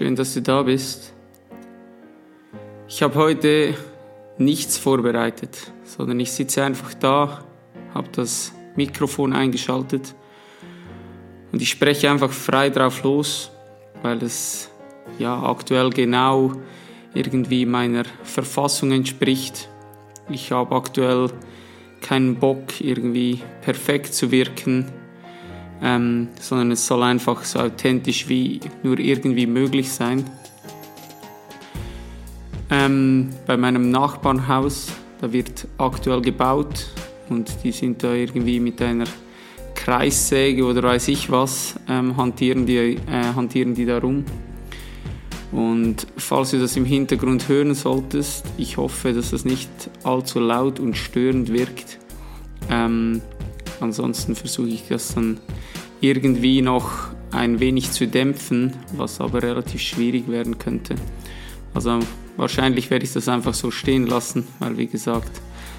schön, dass du da bist. Ich habe heute nichts vorbereitet, sondern ich sitze einfach da, habe das Mikrofon eingeschaltet und ich spreche einfach frei drauf los, weil es ja aktuell genau irgendwie meiner Verfassung entspricht. Ich habe aktuell keinen Bock, irgendwie perfekt zu wirken ähm, sondern es soll einfach so authentisch wie nur irgendwie möglich sein. Ähm, bei meinem Nachbarnhaus, da wird aktuell gebaut und die sind da irgendwie mit einer Kreissäge oder weiß ich was, ähm, hantieren, die, äh, hantieren die da rum. Und falls du das im Hintergrund hören solltest, ich hoffe, dass das nicht allzu laut und störend wirkt. Ähm, ansonsten versuche ich das dann irgendwie noch ein wenig zu dämpfen, was aber relativ schwierig werden könnte. Also wahrscheinlich werde ich das einfach so stehen lassen, weil wie gesagt,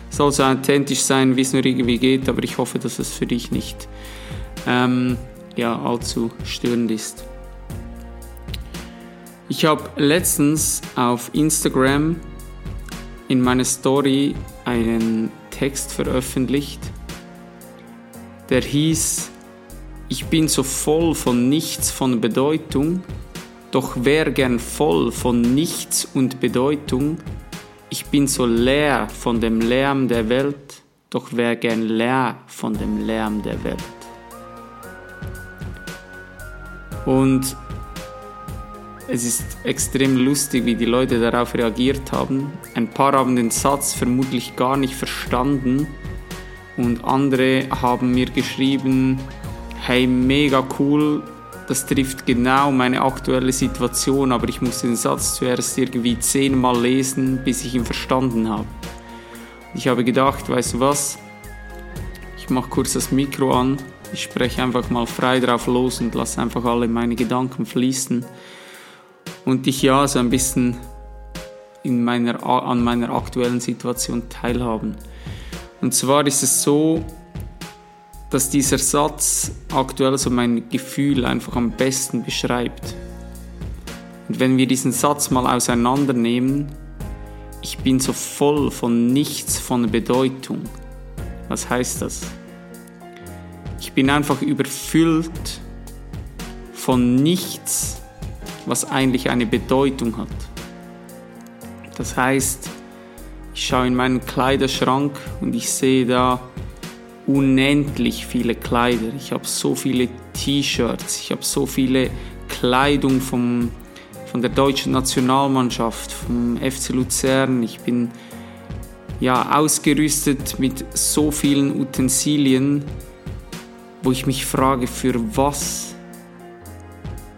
es soll so authentisch sein, wie es nur irgendwie geht, aber ich hoffe, dass es für dich nicht ähm, ja, allzu störend ist. Ich habe letztens auf Instagram in meiner Story einen Text veröffentlicht, der hieß ich bin so voll von nichts von Bedeutung, doch wär gern voll von nichts und Bedeutung. Ich bin so leer von dem Lärm der Welt, doch wär gern leer von dem Lärm der Welt. Und es ist extrem lustig, wie die Leute darauf reagiert haben. Ein paar haben den Satz vermutlich gar nicht verstanden und andere haben mir geschrieben, hey, mega cool, das trifft genau meine aktuelle Situation, aber ich muss den Satz zuerst irgendwie zehnmal lesen, bis ich ihn verstanden habe. Ich habe gedacht, weißt du was, ich mache kurz das Mikro an, ich spreche einfach mal frei drauf los und lasse einfach alle meine Gedanken fließen und dich ja so ein bisschen in meiner, an meiner aktuellen Situation teilhaben. Und zwar ist es so, dass dieser Satz aktuell so mein Gefühl einfach am besten beschreibt. Und wenn wir diesen Satz mal auseinandernehmen, ich bin so voll von nichts von Bedeutung. Was heißt das? Ich bin einfach überfüllt von nichts, was eigentlich eine Bedeutung hat. Das heißt, ich schaue in meinen Kleiderschrank und ich sehe da unendlich viele Kleider. Ich habe so viele T-Shirts, ich habe so viele Kleidung vom, von der deutschen Nationalmannschaft, vom FC Luzern. Ich bin ja ausgerüstet mit so vielen Utensilien, wo ich mich frage, für was?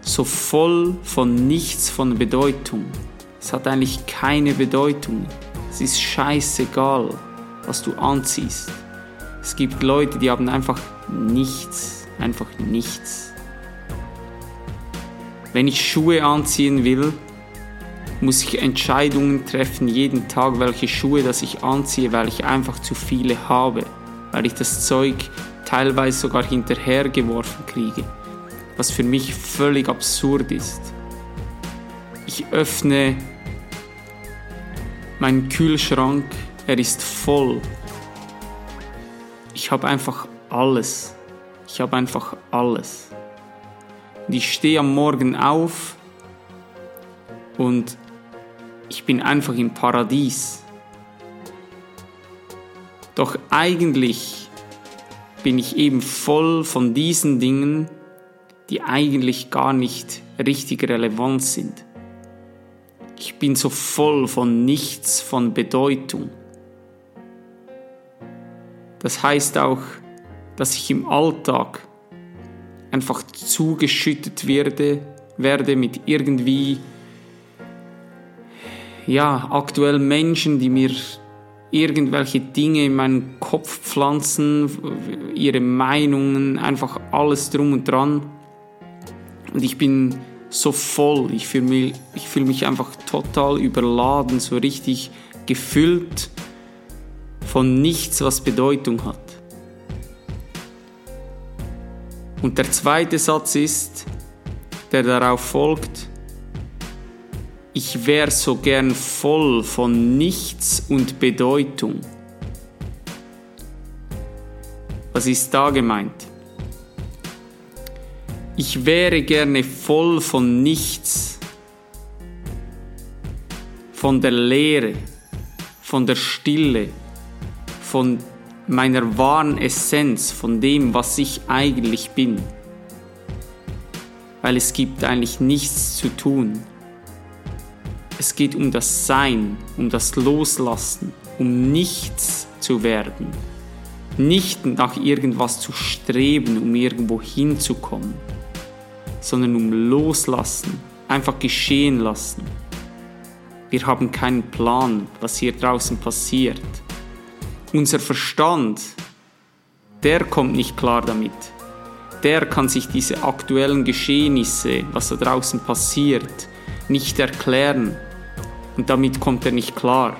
So voll von nichts von Bedeutung. Es hat eigentlich keine Bedeutung. Es ist scheißegal, was du anziehst. Es gibt Leute, die haben einfach nichts, einfach nichts. Wenn ich Schuhe anziehen will, muss ich Entscheidungen treffen jeden Tag, welche Schuhe das ich anziehe, weil ich einfach zu viele habe, weil ich das Zeug teilweise sogar hinterhergeworfen kriege, was für mich völlig absurd ist. Ich öffne meinen Kühlschrank, er ist voll ich habe einfach alles. Ich habe einfach alles. Und ich stehe am Morgen auf und ich bin einfach im Paradies. Doch eigentlich bin ich eben voll von diesen Dingen, die eigentlich gar nicht richtig relevant sind. Ich bin so voll von nichts von Bedeutung. Das heißt auch, dass ich im Alltag einfach zugeschüttet werde, werde mit irgendwie ja, aktuell Menschen, die mir irgendwelche Dinge in meinen Kopf pflanzen, ihre Meinungen, einfach alles drum und dran. Und ich bin so voll, ich fühle mich, fühl mich einfach total überladen, so richtig gefüllt von nichts, was Bedeutung hat. Und der zweite Satz ist, der darauf folgt, ich wäre so gern voll von nichts und Bedeutung. Was ist da gemeint? Ich wäre gerne voll von nichts, von der Leere, von der Stille, von meiner wahren Essenz, von dem, was ich eigentlich bin. Weil es gibt eigentlich nichts zu tun. Es geht um das Sein, um das Loslassen, um nichts zu werden. Nicht nach irgendwas zu streben, um irgendwo hinzukommen, sondern um Loslassen, einfach geschehen lassen. Wir haben keinen Plan, was hier draußen passiert. Unser Verstand, der kommt nicht klar damit. Der kann sich diese aktuellen Geschehnisse, was da draußen passiert, nicht erklären und damit kommt er nicht klar.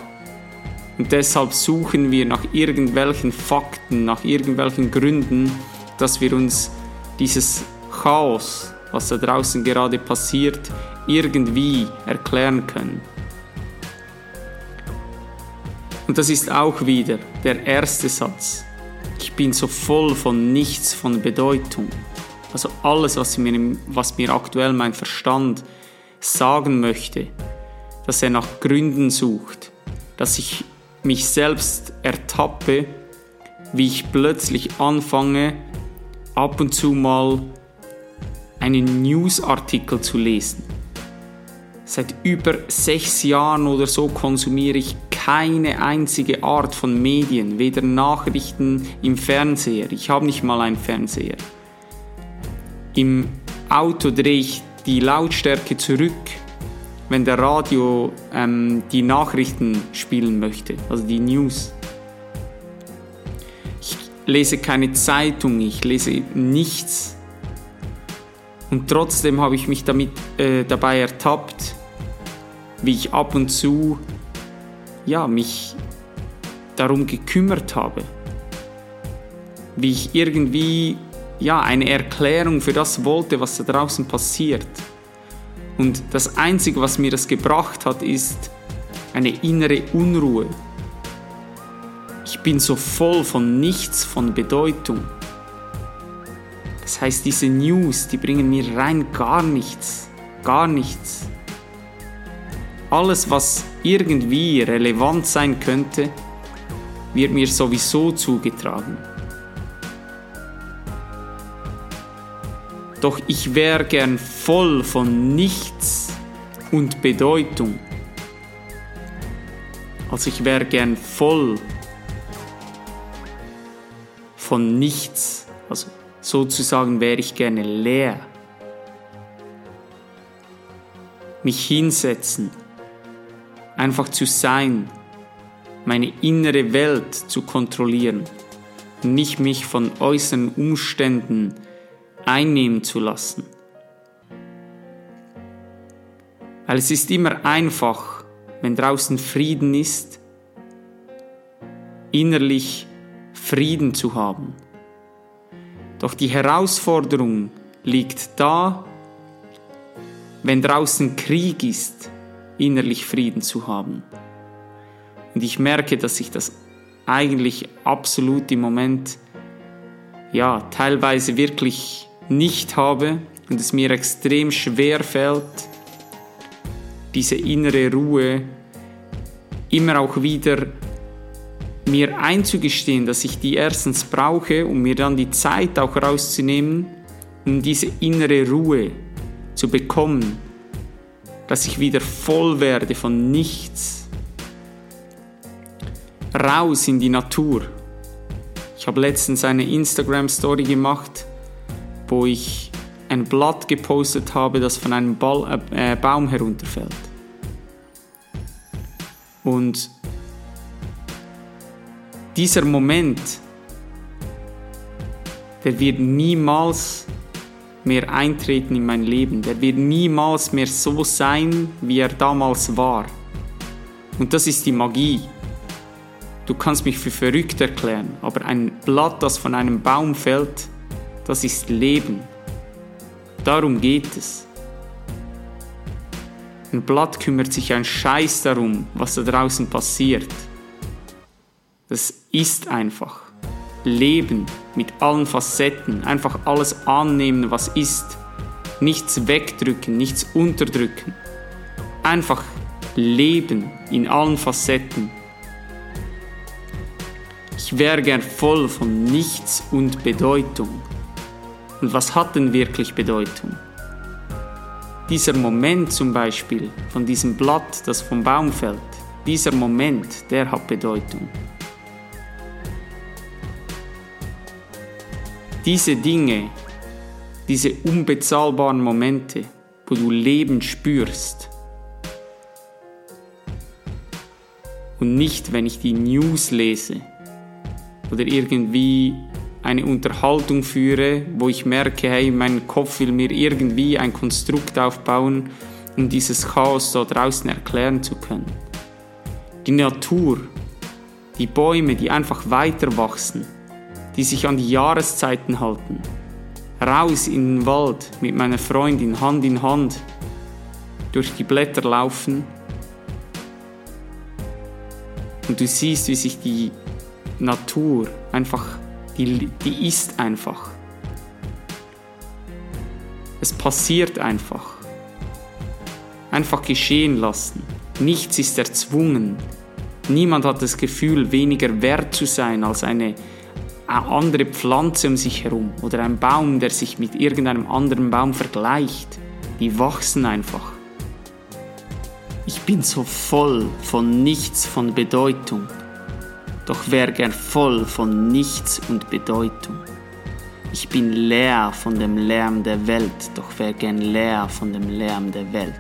Und deshalb suchen wir nach irgendwelchen Fakten, nach irgendwelchen Gründen, dass wir uns dieses Chaos, was da draußen gerade passiert, irgendwie erklären können. Und das ist auch wieder der erste Satz. Ich bin so voll von nichts von Bedeutung. Also alles, was mir, was mir aktuell mein Verstand sagen möchte, dass er nach Gründen sucht, dass ich mich selbst ertappe, wie ich plötzlich anfange, ab und zu mal einen Newsartikel zu lesen. Seit über sechs Jahren oder so konsumiere ich keine einzige Art von Medien, weder Nachrichten im Fernseher. Ich habe nicht mal einen Fernseher. Im Auto drehe ich die Lautstärke zurück, wenn der Radio ähm, die Nachrichten spielen möchte, also die News. Ich lese keine Zeitung, ich lese nichts. Und trotzdem habe ich mich damit, äh, dabei ertappt, wie ich ab und zu ja, mich darum gekümmert habe. Wie ich irgendwie ja, eine Erklärung für das wollte, was da draußen passiert. Und das Einzige, was mir das gebracht hat, ist eine innere Unruhe. Ich bin so voll von nichts, von Bedeutung. Das heißt, diese News, die bringen mir rein gar nichts. Gar nichts. Alles, was irgendwie relevant sein könnte, wird mir sowieso zugetragen. Doch ich wäre gern voll von nichts und Bedeutung. Also ich wäre gern voll von nichts. Also sozusagen wäre ich gerne leer. Mich hinsetzen, einfach zu sein, meine innere Welt zu kontrollieren, nicht mich von äußeren Umständen einnehmen zu lassen. Weil es ist immer einfach, wenn draußen Frieden ist, innerlich Frieden zu haben. Doch die Herausforderung liegt da, wenn draußen Krieg ist, innerlich Frieden zu haben. Und ich merke, dass ich das eigentlich absolut im Moment, ja, teilweise wirklich nicht habe und es mir extrem schwer fällt, diese innere Ruhe immer auch wieder mir einzugestehen, dass ich die erstens brauche, um mir dann die Zeit auch rauszunehmen, um diese innere Ruhe zu bekommen, dass ich wieder voll werde von nichts. Raus in die Natur. Ich habe letztens eine Instagram-Story gemacht, wo ich ein Blatt gepostet habe, das von einem Ball, äh, Baum herunterfällt. Und dieser Moment, der wird niemals mehr eintreten in mein Leben. Der wird niemals mehr so sein, wie er damals war. Und das ist die Magie. Du kannst mich für verrückt erklären, aber ein Blatt, das von einem Baum fällt, das ist Leben. Darum geht es. Ein Blatt kümmert sich ein Scheiß darum, was da draußen passiert. Das ist einfach. Leben mit allen Facetten, einfach alles annehmen, was ist. Nichts wegdrücken, nichts unterdrücken. Einfach leben in allen Facetten. Ich wäre gern voll von Nichts und Bedeutung. Und was hat denn wirklich Bedeutung? Dieser Moment zum Beispiel von diesem Blatt, das vom Baum fällt, dieser Moment, der hat Bedeutung. Diese Dinge, diese unbezahlbaren Momente, wo du Leben spürst. Und nicht, wenn ich die News lese oder irgendwie eine Unterhaltung führe, wo ich merke, hey, mein Kopf will mir irgendwie ein Konstrukt aufbauen, um dieses Chaos da draußen erklären zu können. Die Natur, die Bäume, die einfach weiter wachsen, die sich an die Jahreszeiten halten. Raus in den Wald mit meiner Freundin Hand in Hand durch die Blätter laufen und du siehst, wie sich die Natur einfach, die, die ist einfach. Es passiert einfach. Einfach geschehen lassen. Nichts ist erzwungen. Niemand hat das Gefühl, weniger wert zu sein als eine eine andere Pflanze um sich herum oder ein Baum, der sich mit irgendeinem anderen Baum vergleicht. Die wachsen einfach. Ich bin so voll von nichts von Bedeutung, doch wär gern voll von nichts und Bedeutung. Ich bin leer von dem Lärm der Welt, doch wär gern leer von dem Lärm der Welt.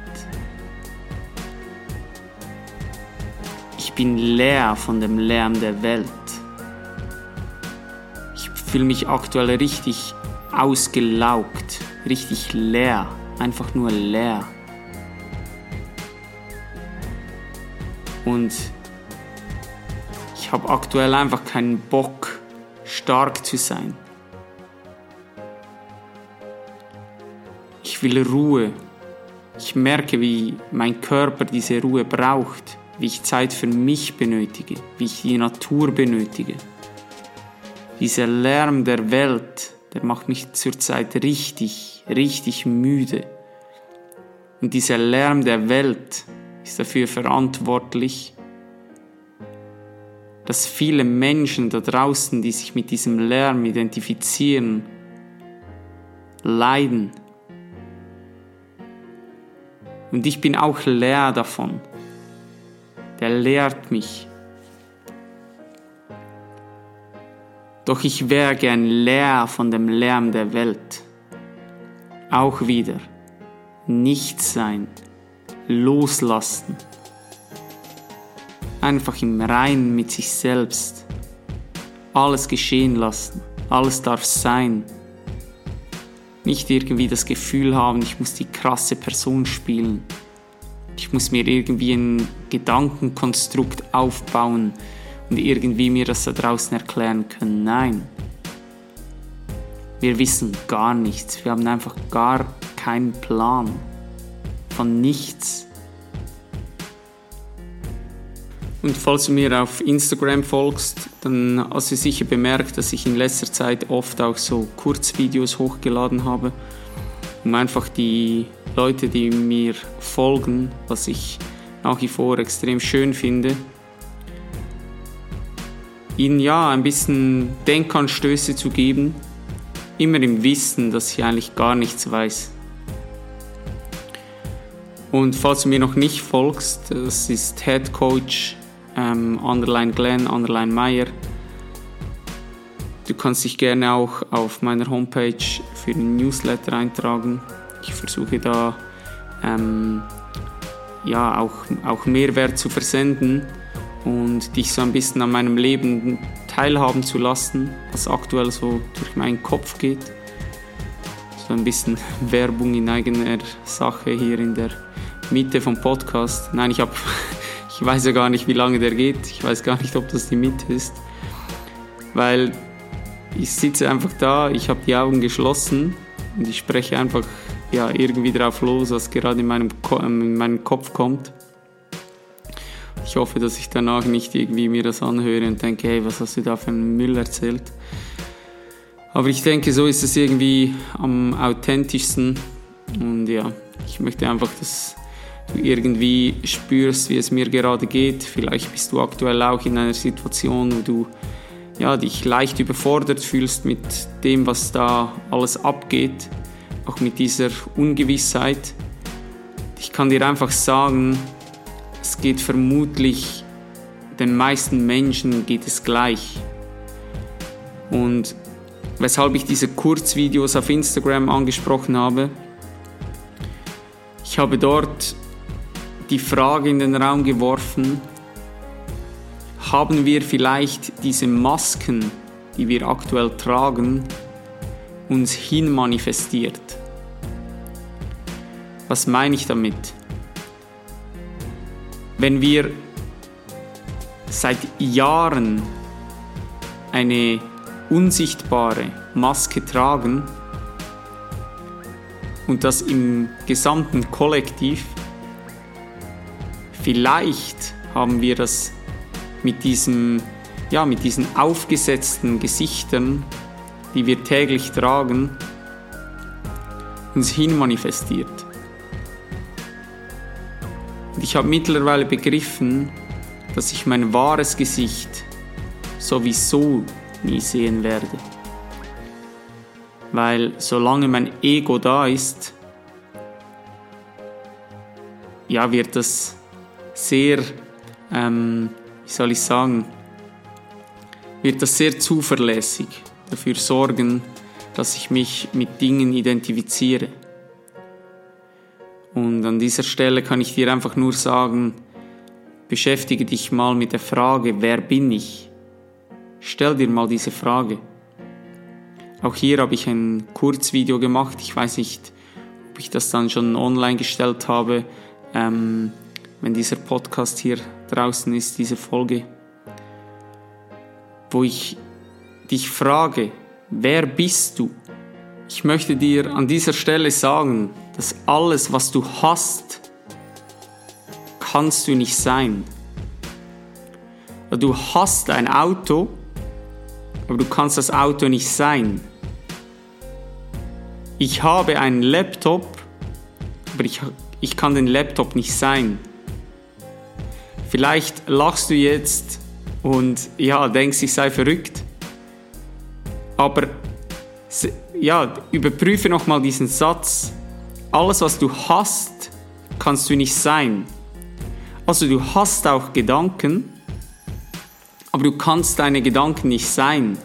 Ich bin leer von dem Lärm der Welt, fühle mich aktuell richtig ausgelaugt, richtig leer, einfach nur leer. Und ich habe aktuell einfach keinen Bock, stark zu sein. Ich will Ruhe. Ich merke, wie mein Körper diese Ruhe braucht, wie ich Zeit für mich benötige, wie ich die Natur benötige. Dieser Lärm der Welt, der macht mich zurzeit richtig, richtig müde. Und dieser Lärm der Welt ist dafür verantwortlich, dass viele Menschen da draußen, die sich mit diesem Lärm identifizieren, leiden. Und ich bin auch leer davon. Der lehrt mich. Doch ich wäre gern leer von dem Lärm der Welt. Auch wieder nichts sein, loslassen. Einfach im Reinen mit sich selbst. Alles geschehen lassen, alles darf sein. Nicht irgendwie das Gefühl haben, ich muss die krasse Person spielen. Ich muss mir irgendwie ein Gedankenkonstrukt aufbauen, und irgendwie mir das da draußen erklären können. Nein. Wir wissen gar nichts. Wir haben einfach gar keinen Plan von nichts. Und falls du mir auf Instagram folgst, dann hast du sicher bemerkt, dass ich in letzter Zeit oft auch so Kurzvideos hochgeladen habe, um einfach die Leute, die mir folgen, was ich nach wie vor extrem schön finde, ihnen ja ein bisschen Denkanstöße zu geben, immer im Wissen, dass ich eigentlich gar nichts weiß. Und falls du mir noch nicht folgst, das ist Head Coach ähm, Underline Glenn, Underline Meyer. Du kannst dich gerne auch auf meiner Homepage für den Newsletter eintragen. Ich versuche da ähm, ja, auch, auch Mehrwert zu versenden und dich so ein bisschen an meinem Leben teilhaben zu lassen, was aktuell so durch meinen Kopf geht. So ein bisschen Werbung in eigener Sache hier in der Mitte vom Podcast. Nein, ich habe, ich weiß ja gar nicht, wie lange der geht. Ich weiß gar nicht, ob das die Mitte ist, weil ich sitze einfach da, ich habe die Augen geschlossen und ich spreche einfach ja irgendwie drauf los, was gerade in meinem, in meinem Kopf kommt. Ich hoffe, dass ich danach nicht irgendwie mir das anhöre und denke, hey, was hast du da für einen Müll erzählt? Aber ich denke, so ist es irgendwie am authentischsten. Und ja, ich möchte einfach, dass du irgendwie spürst, wie es mir gerade geht. Vielleicht bist du aktuell auch in einer Situation, wo du ja, dich leicht überfordert fühlst mit dem, was da alles abgeht, auch mit dieser Ungewissheit. Ich kann dir einfach sagen, es geht vermutlich den meisten Menschen geht es gleich. Und weshalb ich diese Kurzvideos auf Instagram angesprochen habe, ich habe dort die Frage in den Raum geworfen, haben wir vielleicht diese Masken, die wir aktuell tragen, uns hin manifestiert? Was meine ich damit? Wenn wir seit Jahren eine unsichtbare Maske tragen und das im gesamten Kollektiv, vielleicht haben wir das mit, diesem, ja, mit diesen aufgesetzten Gesichtern, die wir täglich tragen, uns hin manifestiert. Und ich habe mittlerweile begriffen, dass ich mein wahres Gesicht sowieso nie sehen werde. Weil solange mein Ego da ist, ja, wird das sehr, ähm, wie soll ich sagen, wird das sehr zuverlässig dafür sorgen, dass ich mich mit Dingen identifiziere. Und an dieser Stelle kann ich dir einfach nur sagen, beschäftige dich mal mit der Frage, wer bin ich? Stell dir mal diese Frage. Auch hier habe ich ein Kurzvideo gemacht. Ich weiß nicht, ob ich das dann schon online gestellt habe, ähm, wenn dieser Podcast hier draußen ist, diese Folge, wo ich dich frage, wer bist du? Ich möchte dir an dieser Stelle sagen, dass alles, was du hast, kannst du nicht sein. Du hast ein Auto, aber du kannst das Auto nicht sein. Ich habe einen Laptop, aber ich, ich kann den Laptop nicht sein. Vielleicht lachst du jetzt und ja, denkst, ich sei verrückt. Aber ja, überprüfe nochmal diesen Satz. Alles, was du hast, kannst du nicht sein. Also du hast auch Gedanken, aber du kannst deine Gedanken nicht sein.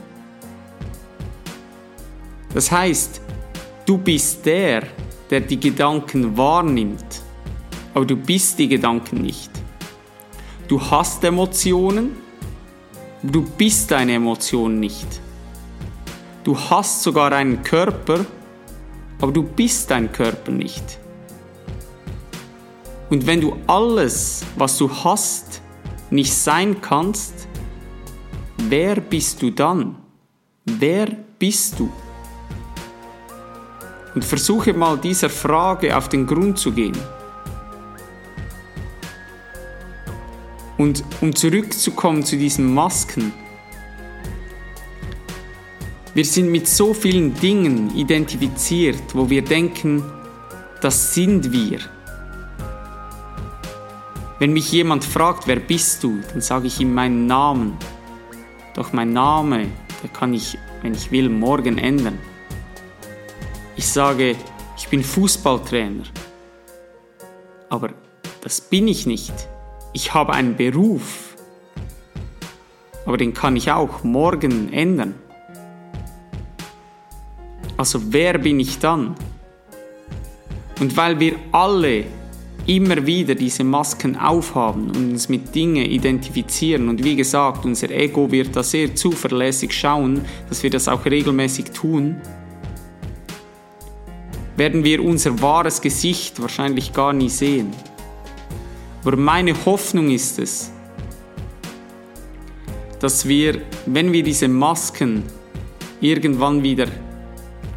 Das heißt, du bist der, der die Gedanken wahrnimmt, aber du bist die Gedanken nicht. Du hast Emotionen, aber du bist deine Emotionen nicht. Du hast sogar einen Körper, aber du bist dein Körper nicht. Und wenn du alles, was du hast, nicht sein kannst, wer bist du dann? Wer bist du? Und versuche mal dieser Frage auf den Grund zu gehen. Und um zurückzukommen zu diesen Masken, wir sind mit so vielen Dingen identifiziert, wo wir denken, das sind wir. Wenn mich jemand fragt, wer bist du, dann sage ich ihm meinen Namen. Doch mein Name, der kann ich, wenn ich will, morgen ändern. Ich sage, ich bin Fußballtrainer. Aber das bin ich nicht. Ich habe einen Beruf. Aber den kann ich auch morgen ändern. Also wer bin ich dann? Und weil wir alle immer wieder diese Masken aufhaben und uns mit Dingen identifizieren und wie gesagt, unser Ego wird da sehr zuverlässig schauen, dass wir das auch regelmäßig tun, werden wir unser wahres Gesicht wahrscheinlich gar nie sehen. Aber meine Hoffnung ist es, dass wir, wenn wir diese Masken irgendwann wieder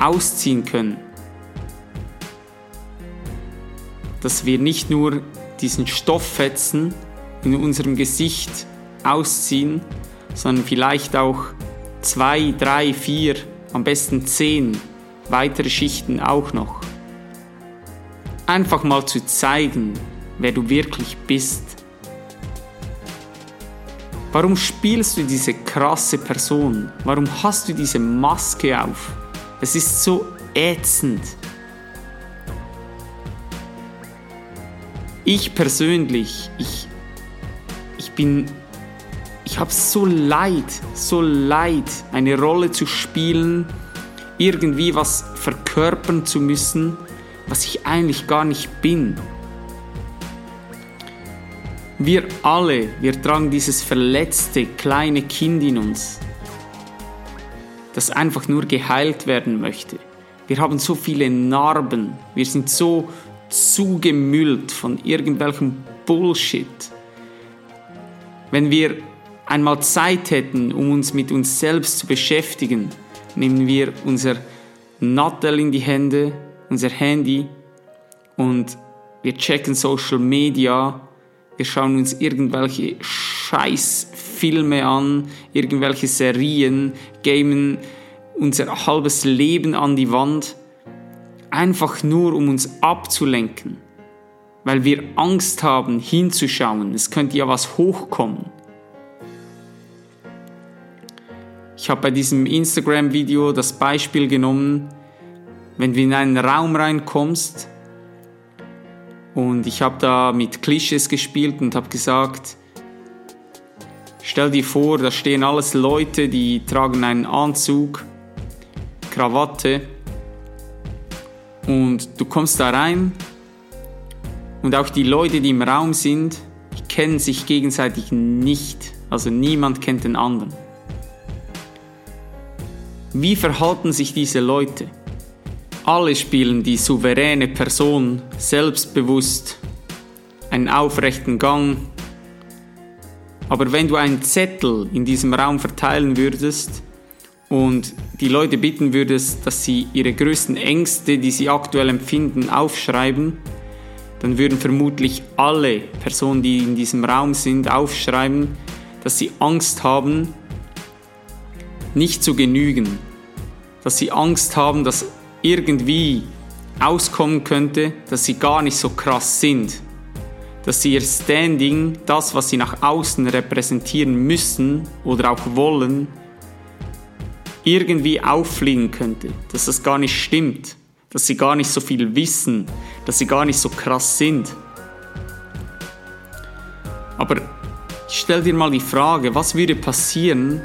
ausziehen können, dass wir nicht nur diesen Stofffetzen in unserem Gesicht ausziehen, sondern vielleicht auch zwei, drei, vier, am besten zehn weitere Schichten auch noch. Einfach mal zu zeigen, wer du wirklich bist. Warum spielst du diese krasse Person? Warum hast du diese Maske auf? Es ist so ätzend. Ich persönlich, ich, ich bin, ich habe so leid, so leid, eine Rolle zu spielen, irgendwie was verkörpern zu müssen, was ich eigentlich gar nicht bin. Wir alle, wir tragen dieses verletzte kleine Kind in uns, das einfach nur geheilt werden möchte. Wir haben so viele Narben, wir sind so zugemüllt von irgendwelchem Bullshit. Wenn wir einmal Zeit hätten, um uns mit uns selbst zu beschäftigen, nehmen wir unser Nattel in die Hände, unser Handy und wir checken Social Media, wir schauen uns irgendwelche Scheißfilme an, irgendwelche Serien, gamen unser halbes Leben an die Wand, einfach nur um uns abzulenken, weil wir Angst haben hinzuschauen, es könnte ja was hochkommen. Ich habe bei diesem Instagram-Video das Beispiel genommen, wenn du in einen Raum reinkommst und ich habe da mit Klischees gespielt und habe gesagt, stell dir vor, da stehen alles Leute, die tragen einen Anzug, Krawatte und du kommst da rein und auch die Leute, die im Raum sind, kennen sich gegenseitig nicht. Also niemand kennt den anderen. Wie verhalten sich diese Leute? Alle spielen die souveräne Person, selbstbewusst, einen aufrechten Gang. Aber wenn du einen Zettel in diesem Raum verteilen würdest und die Leute bitten würdest, dass sie ihre größten Ängste, die sie aktuell empfinden, aufschreiben, dann würden vermutlich alle Personen, die in diesem Raum sind, aufschreiben, dass sie Angst haben, nicht zu genügen, dass sie Angst haben, dass irgendwie auskommen könnte, dass sie gar nicht so krass sind, dass sie ihr Standing, das, was sie nach außen repräsentieren müssen oder auch wollen, irgendwie auffliegen könnte, dass das gar nicht stimmt, dass sie gar nicht so viel wissen, dass sie gar nicht so krass sind. Aber stell dir mal die Frage, was würde passieren,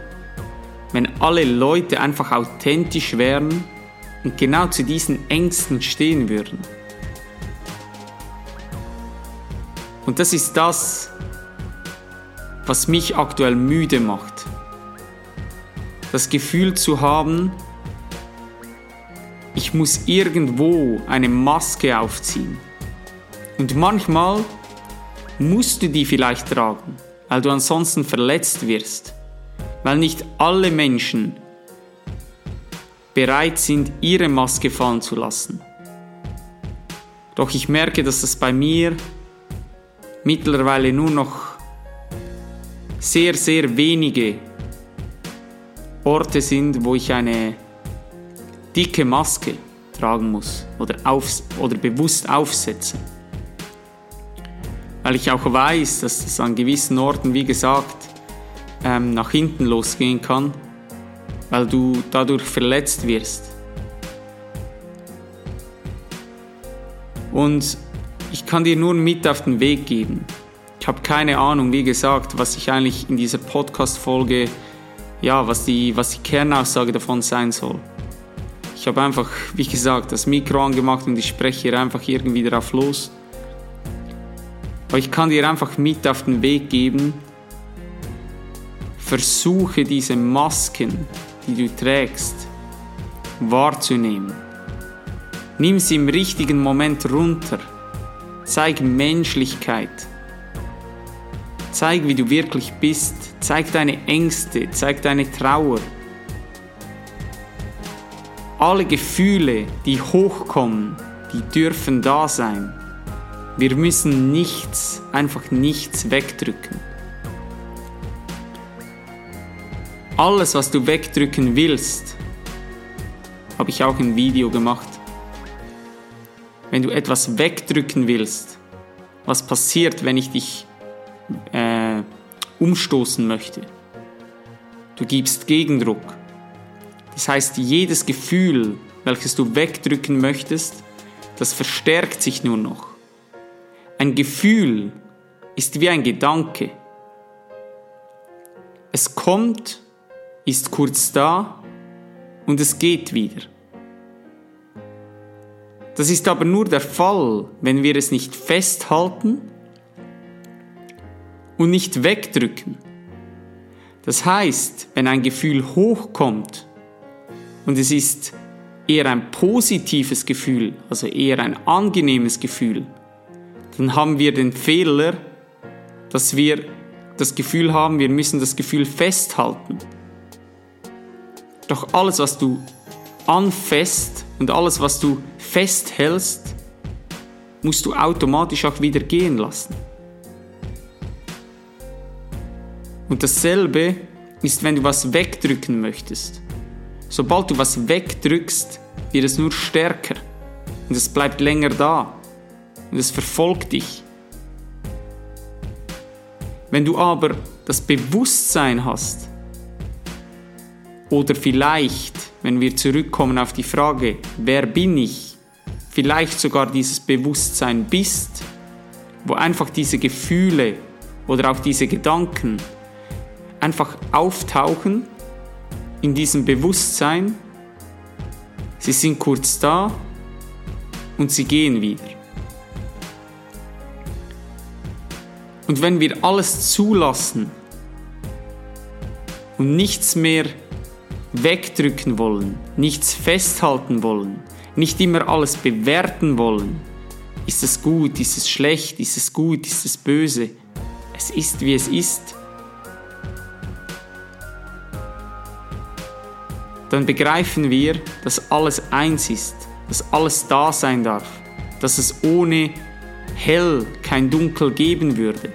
wenn alle Leute einfach authentisch wären und genau zu diesen Ängsten stehen würden. Und das ist das, was mich aktuell müde macht. Das Gefühl zu haben, ich muss irgendwo eine Maske aufziehen. Und manchmal musst du die vielleicht tragen, weil du ansonsten verletzt wirst weil nicht alle Menschen bereit sind, ihre Maske fallen zu lassen. Doch ich merke, dass es bei mir mittlerweile nur noch sehr, sehr wenige Orte sind, wo ich eine dicke Maske tragen muss oder, auf, oder bewusst aufsetze. Weil ich auch weiß, dass es an gewissen Orten, wie gesagt, ähm, nach hinten losgehen kann, weil du dadurch verletzt wirst. Und ich kann dir nur mit auf den Weg geben. Ich habe keine Ahnung, wie gesagt, was ich eigentlich in dieser Podcast-Folge, ja, was die, was die Kernaussage davon sein soll. Ich habe einfach, wie gesagt, das Mikro angemacht und ich spreche hier einfach irgendwie drauf los. Aber ich kann dir einfach mit auf den Weg geben, versuche diese Masken, die du trägst, wahrzunehmen. Nimm sie im richtigen Moment runter. Zeig Menschlichkeit. Zeig, wie du wirklich bist. Zeig deine Ängste, zeig deine Trauer. Alle Gefühle, die hochkommen, die dürfen da sein. Wir müssen nichts, einfach nichts wegdrücken. Alles, was du wegdrücken willst, habe ich auch ein Video gemacht. Wenn du etwas wegdrücken willst, was passiert, wenn ich dich äh, umstoßen möchte? Du gibst Gegendruck. Das heißt, jedes Gefühl, welches du wegdrücken möchtest, das verstärkt sich nur noch. Ein Gefühl ist wie ein Gedanke. Es kommt, ist kurz da und es geht wieder. Das ist aber nur der Fall, wenn wir es nicht festhalten und nicht wegdrücken. Das heißt, wenn ein Gefühl hochkommt und es ist eher ein positives Gefühl, also eher ein angenehmes Gefühl, dann haben wir den Fehler, dass wir das Gefühl haben, wir müssen das Gefühl festhalten. Doch alles, was du anfasst und alles, was du festhältst, musst du automatisch auch wieder gehen lassen. Und dasselbe ist, wenn du was wegdrücken möchtest. Sobald du was wegdrückst, wird es nur stärker und es bleibt länger da und es verfolgt dich. Wenn du aber das Bewusstsein hast, oder vielleicht, wenn wir zurückkommen auf die Frage, wer bin ich, vielleicht sogar dieses Bewusstsein bist, wo einfach diese Gefühle oder auch diese Gedanken einfach auftauchen in diesem Bewusstsein, sie sind kurz da und sie gehen wieder. Und wenn wir alles zulassen und nichts mehr wegdrücken wollen, nichts festhalten wollen, nicht immer alles bewerten wollen, ist es gut, ist es schlecht, ist es gut, ist es böse, es ist wie es ist, dann begreifen wir, dass alles eins ist, dass alles da sein darf, dass es ohne hell kein Dunkel geben würde.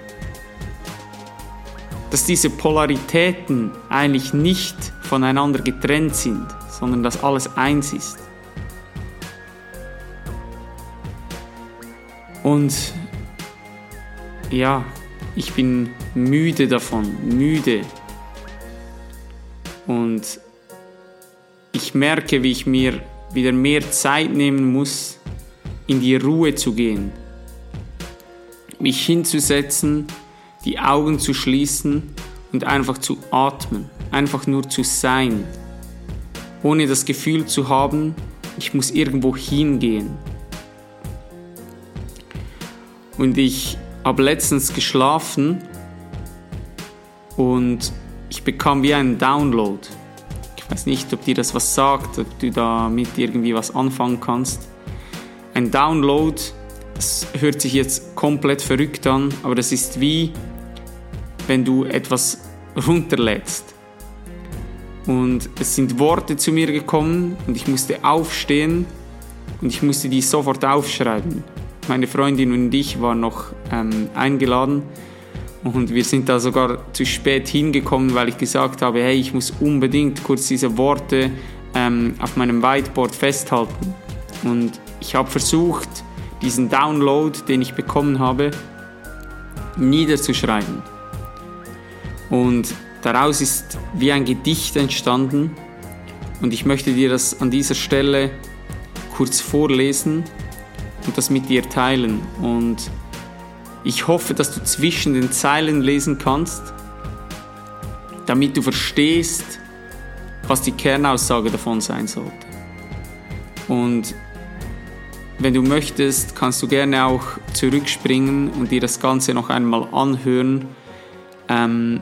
Dass diese Polaritäten eigentlich nicht voneinander getrennt sind, sondern dass alles eins ist. Und ja, ich bin müde davon, müde. Und ich merke, wie ich mir wieder mehr Zeit nehmen muss, in die Ruhe zu gehen, mich hinzusetzen, die Augen zu schließen und einfach zu atmen, einfach nur zu sein, ohne das Gefühl zu haben, ich muss irgendwo hingehen. Und ich habe letztens geschlafen und ich bekam wie einen Download. Ich weiß nicht, ob dir das was sagt, ob du damit irgendwie was anfangen kannst. Ein Download, das hört sich jetzt komplett verrückt an, aber das ist wie, wenn du etwas runterlädst. Und es sind Worte zu mir gekommen und ich musste aufstehen und ich musste die sofort aufschreiben. Meine Freundin und ich waren noch ähm, eingeladen und wir sind da sogar zu spät hingekommen, weil ich gesagt habe, hey, ich muss unbedingt kurz diese Worte ähm, auf meinem Whiteboard festhalten. Und ich habe versucht, diesen Download, den ich bekommen habe, niederzuschreiben. Und daraus ist wie ein Gedicht entstanden. Und ich möchte dir das an dieser Stelle kurz vorlesen und das mit dir teilen. Und ich hoffe, dass du zwischen den Zeilen lesen kannst, damit du verstehst, was die Kernaussage davon sein sollte. Und wenn du möchtest, kannst du gerne auch zurückspringen und dir das Ganze noch einmal anhören. Ähm,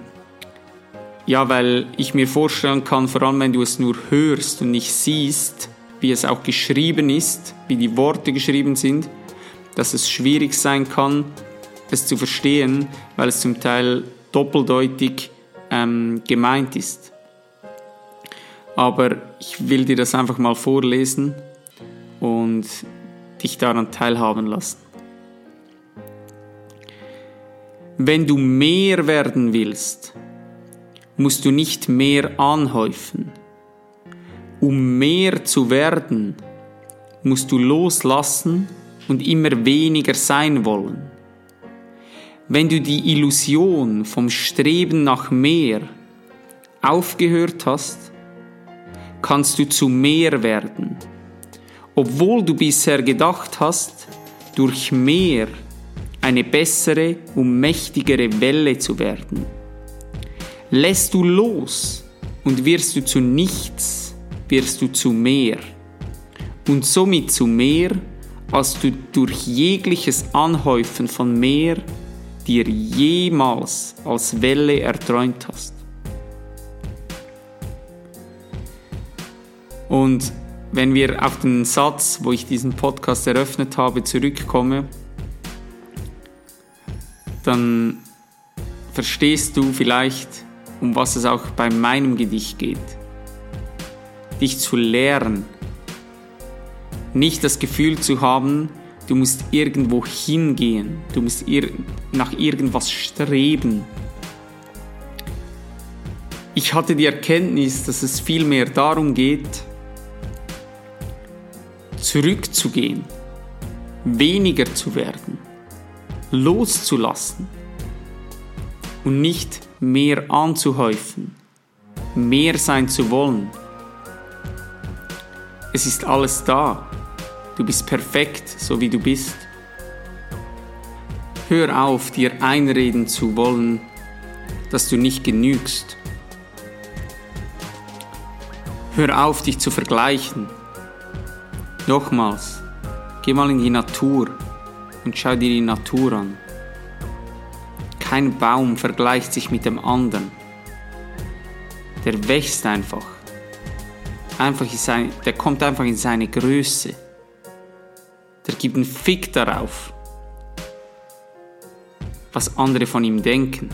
ja, weil ich mir vorstellen kann, vor allem wenn du es nur hörst und nicht siehst, wie es auch geschrieben ist, wie die Worte geschrieben sind, dass es schwierig sein kann, es zu verstehen, weil es zum Teil doppeldeutig ähm, gemeint ist. Aber ich will dir das einfach mal vorlesen und dich daran teilhaben lassen. Wenn du mehr werden willst, musst du nicht mehr anhäufen. Um mehr zu werden, musst du loslassen und immer weniger sein wollen. Wenn du die Illusion vom Streben nach mehr aufgehört hast, kannst du zu mehr werden, obwohl du bisher gedacht hast, durch mehr eine bessere und mächtigere Welle zu werden. Lässt du los und wirst du zu nichts, wirst du zu mehr. Und somit zu mehr, als du durch jegliches Anhäufen von mehr dir jemals als Welle erträumt hast. Und wenn wir auf den Satz, wo ich diesen Podcast eröffnet habe, zurückkommen, dann verstehst du vielleicht, um was es auch bei meinem Gedicht geht. Dich zu lehren. Nicht das Gefühl zu haben, du musst irgendwo hingehen, du musst nach irgendwas streben. Ich hatte die Erkenntnis, dass es vielmehr darum geht, zurückzugehen, weniger zu werden, loszulassen und nicht mehr anzuhäufen, mehr sein zu wollen. Es ist alles da. Du bist perfekt, so wie du bist. Hör auf, dir einreden zu wollen, dass du nicht genügst. Hör auf, dich zu vergleichen. Nochmals, geh mal in die Natur und schau dir die Natur an. Kein Baum vergleicht sich mit dem anderen. Der wächst einfach. einfach seine, der kommt einfach in seine Größe. Der gibt einen Fick darauf, was andere von ihm denken.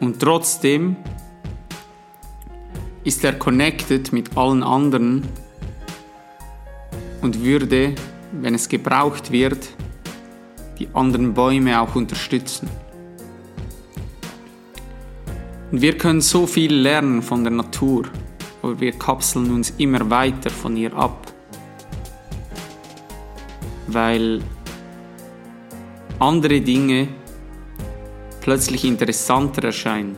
Und trotzdem ist er connected mit allen anderen und würde, wenn es gebraucht wird, die anderen Bäume auch unterstützen. Und wir können so viel lernen von der Natur, aber wir kapseln uns immer weiter von ihr ab, weil andere Dinge plötzlich interessanter erscheinen.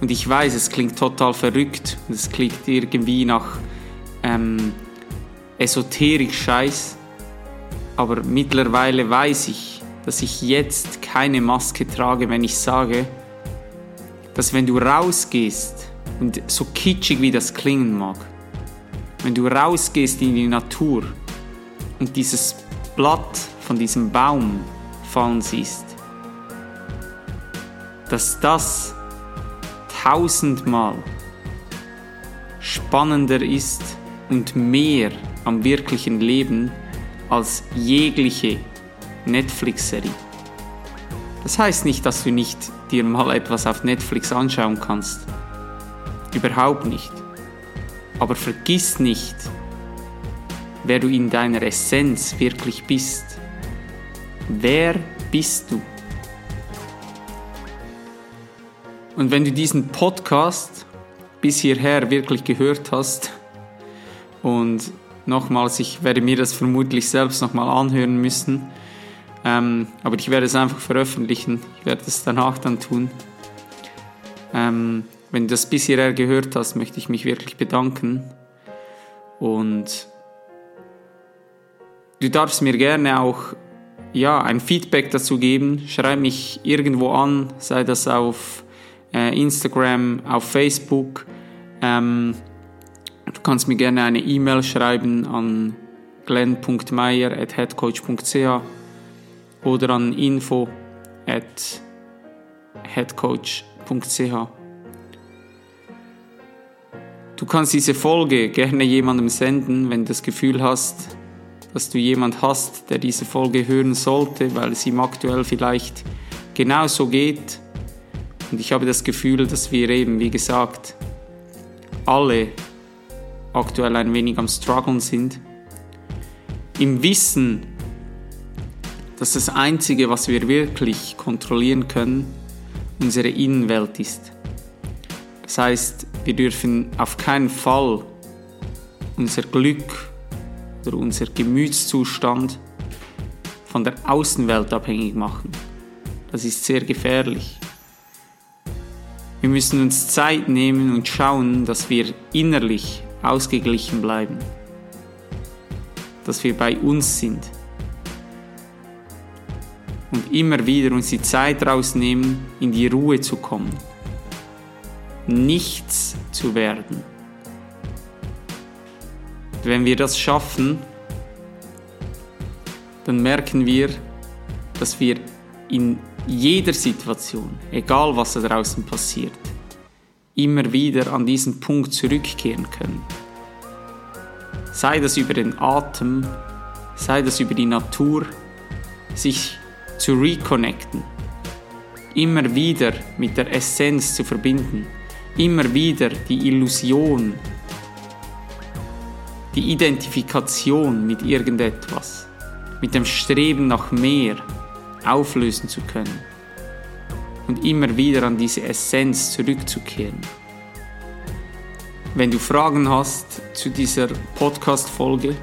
Und ich weiß, es klingt total verrückt es klingt irgendwie nach ähm, Esoterik-Scheiß, aber mittlerweile weiß ich, dass ich jetzt keine Maske trage, wenn ich sage, dass wenn du rausgehst, und so kitschig wie das klingen mag, wenn du rausgehst in die Natur und dieses Blatt von diesem Baum fallen siehst, dass das tausendmal spannender ist und mehr am wirklichen Leben als jegliche Netflix-Serie. Das heißt nicht, dass du nicht dir mal etwas auf Netflix anschauen kannst. Überhaupt nicht. Aber vergiss nicht, wer du in deiner Essenz wirklich bist. Wer bist du? Und wenn du diesen Podcast bis hierher wirklich gehört hast und nochmals, ich werde mir das vermutlich selbst nochmal anhören müssen, ähm, aber ich werde es einfach veröffentlichen. Ich werde es danach dann tun. Ähm, wenn du das bisher gehört hast, möchte ich mich wirklich bedanken. Und du darfst mir gerne auch ja, ein Feedback dazu geben. Schreib mich irgendwo an, sei das auf äh, Instagram, auf Facebook. Ähm, Du kannst mir gerne eine E-Mail schreiben an glenn.meyer.headcoach.ch oder an info at headcoach.ch. Du kannst diese Folge gerne jemandem senden, wenn du das Gefühl hast, dass du jemand hast, der diese Folge hören sollte, weil es ihm aktuell vielleicht genauso geht. Und ich habe das Gefühl, dass wir eben, wie gesagt, alle aktuell ein wenig am Struggeln sind. Im Wissen, dass das Einzige, was wir wirklich kontrollieren können, unsere Innenwelt ist. Das heißt, wir dürfen auf keinen Fall unser Glück oder unser Gemütszustand von der Außenwelt abhängig machen. Das ist sehr gefährlich. Wir müssen uns Zeit nehmen und schauen, dass wir innerlich ausgeglichen bleiben. Dass wir bei uns sind. Und immer wieder uns die Zeit rausnehmen, in die Ruhe zu kommen. Nichts zu werden. Wenn wir das schaffen, dann merken wir, dass wir in jeder Situation, egal was da draußen passiert, immer wieder an diesen Punkt zurückkehren können. Sei das über den Atem, sei das über die Natur, sich zu reconnecten, immer wieder mit der Essenz zu verbinden, immer wieder die Illusion, die Identifikation mit irgendetwas, mit dem Streben nach mehr auflösen zu können. Und immer wieder an diese Essenz zurückzukehren. Wenn du Fragen hast zu dieser Podcast-Folge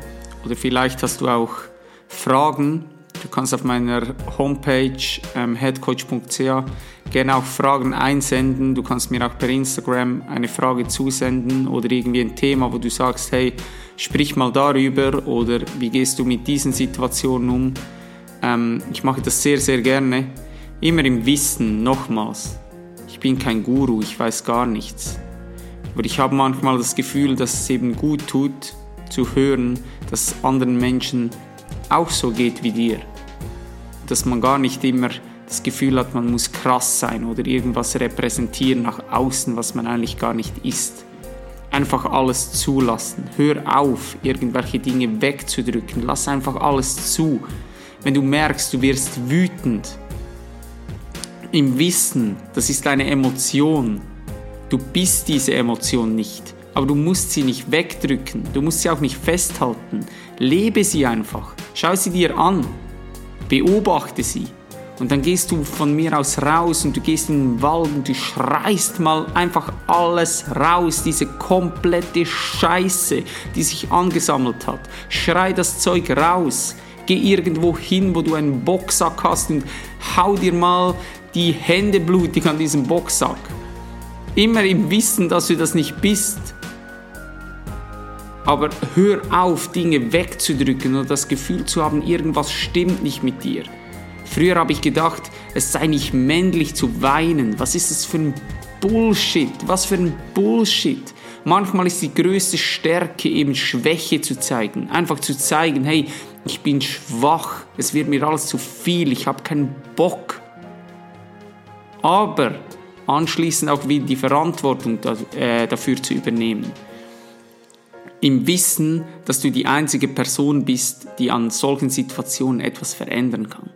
oder vielleicht hast du auch Fragen, du kannst auf meiner Homepage ähm, headcoach.ch gerne auch Fragen einsenden. Du kannst mir auch per Instagram eine Frage zusenden oder irgendwie ein Thema, wo du sagst, hey, sprich mal darüber oder wie gehst du mit diesen Situationen um. Ähm, ich mache das sehr, sehr gerne. Immer im Wissen, nochmals. Ich bin kein Guru, ich weiß gar nichts. Aber ich habe manchmal das Gefühl, dass es eben gut tut, zu hören, dass es anderen Menschen auch so geht wie dir. Dass man gar nicht immer das Gefühl hat, man muss krass sein oder irgendwas repräsentieren nach außen, was man eigentlich gar nicht ist. Einfach alles zulassen. Hör auf, irgendwelche Dinge wegzudrücken. Lass einfach alles zu. Wenn du merkst, du wirst wütend, im Wissen, das ist eine Emotion. Du bist diese Emotion nicht, aber du musst sie nicht wegdrücken, du musst sie auch nicht festhalten. Lebe sie einfach, schau sie dir an, beobachte sie. Und dann gehst du von mir aus raus und du gehst in den Wald und du schreist mal einfach alles raus, diese komplette Scheiße, die sich angesammelt hat. Schrei das Zeug raus. Geh irgendwo hin, wo du einen Boxsack hast und hau dir mal die Hände blutig an diesem Boxsack. Immer im Wissen, dass du das nicht bist. Aber hör auf, Dinge wegzudrücken oder das Gefühl zu haben, irgendwas stimmt nicht mit dir. Früher habe ich gedacht, es sei nicht männlich zu weinen. Was ist das für ein Bullshit? Was für ein Bullshit? Manchmal ist die größte Stärke eben Schwäche zu zeigen. Einfach zu zeigen, hey, ich bin schwach, es wird mir alles zu viel, ich habe keinen Bock. Aber anschließend auch wieder die Verantwortung äh, dafür zu übernehmen. Im Wissen, dass du die einzige Person bist, die an solchen Situationen etwas verändern kann.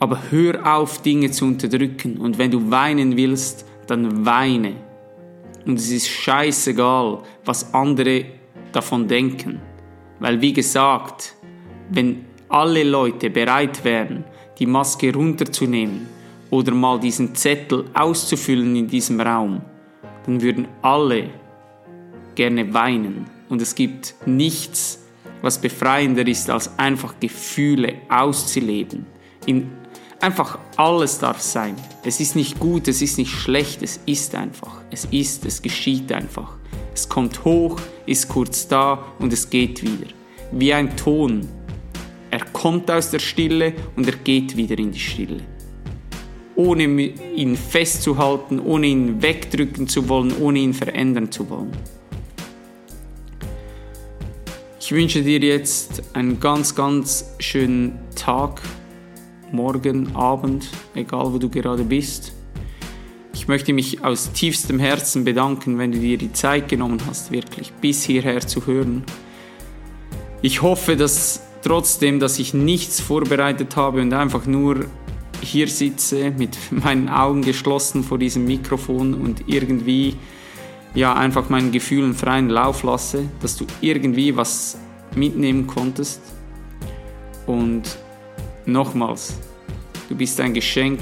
Aber hör auf, Dinge zu unterdrücken. Und wenn du weinen willst, dann weine. Und es ist scheißegal, was andere davon denken. Weil wie gesagt, wenn alle Leute bereit wären, die Maske runterzunehmen oder mal diesen Zettel auszufüllen in diesem Raum, dann würden alle gerne weinen. Und es gibt nichts, was befreiender ist, als einfach Gefühle auszuleben. In einfach alles darf sein. Es ist nicht gut, es ist nicht schlecht, es ist einfach. Es ist, es geschieht einfach. Es kommt hoch, ist kurz da und es geht wieder. Wie ein Ton. Er kommt aus der Stille und er geht wieder in die Stille. ohne ihn festzuhalten, ohne ihn wegdrücken zu wollen, ohne ihn verändern zu wollen. Ich wünsche dir jetzt einen ganz, ganz schönen Tag, morgen, Abend, egal wo du gerade bist. Ich möchte mich aus tiefstem Herzen bedanken, wenn du dir die Zeit genommen hast, wirklich bis hierher zu hören. Ich hoffe, dass trotzdem, dass ich nichts vorbereitet habe und einfach nur hier sitze mit meinen Augen geschlossen vor diesem Mikrofon und irgendwie ja einfach meinen Gefühlen freien Lauf lasse, dass du irgendwie was mitnehmen konntest. Und nochmals, du bist ein Geschenk,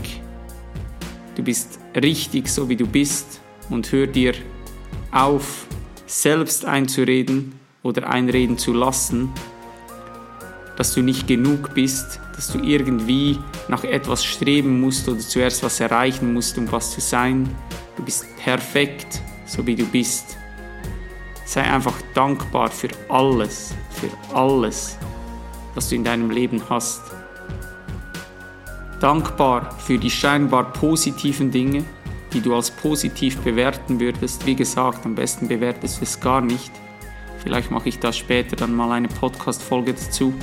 du bist richtig so wie du bist und hör dir auf, selbst einzureden oder einreden zu lassen, dass du nicht genug bist, dass du irgendwie nach etwas streben musst oder zuerst was erreichen musst, um was zu sein. Du bist perfekt, so wie du bist. Sei einfach dankbar für alles, für alles, was du in deinem Leben hast. Dankbar für die scheinbar positiven Dinge, die du als positiv bewerten würdest. Wie gesagt, am besten bewertest du es gar nicht. Vielleicht mache ich da später dann mal eine Podcast-Folge dazu.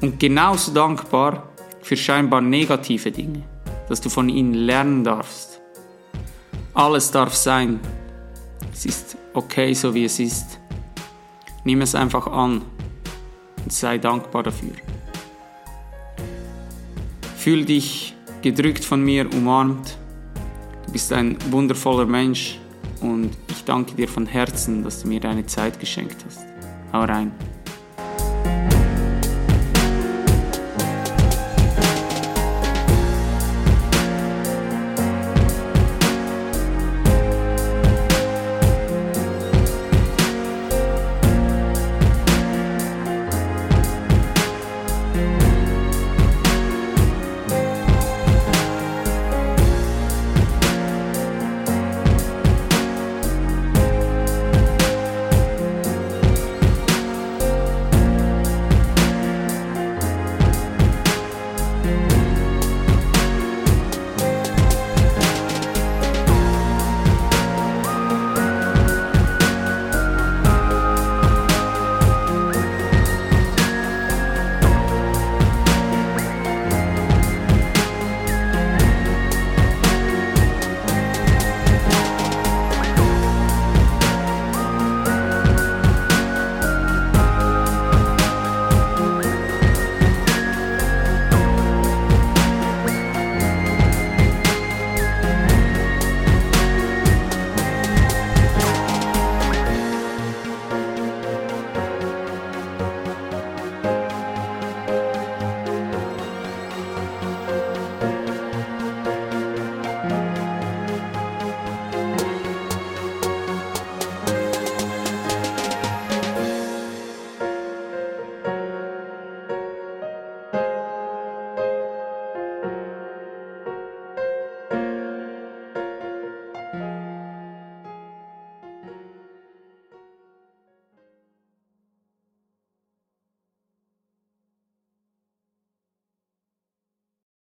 Und genauso dankbar für scheinbar negative Dinge, dass du von ihnen lernen darfst. Alles darf sein. Es ist okay, so wie es ist. Nimm es einfach an und sei dankbar dafür. Fühl dich gedrückt von mir, umarmt. Du bist ein wundervoller Mensch und ich danke dir von Herzen, dass du mir deine Zeit geschenkt hast. Hau rein.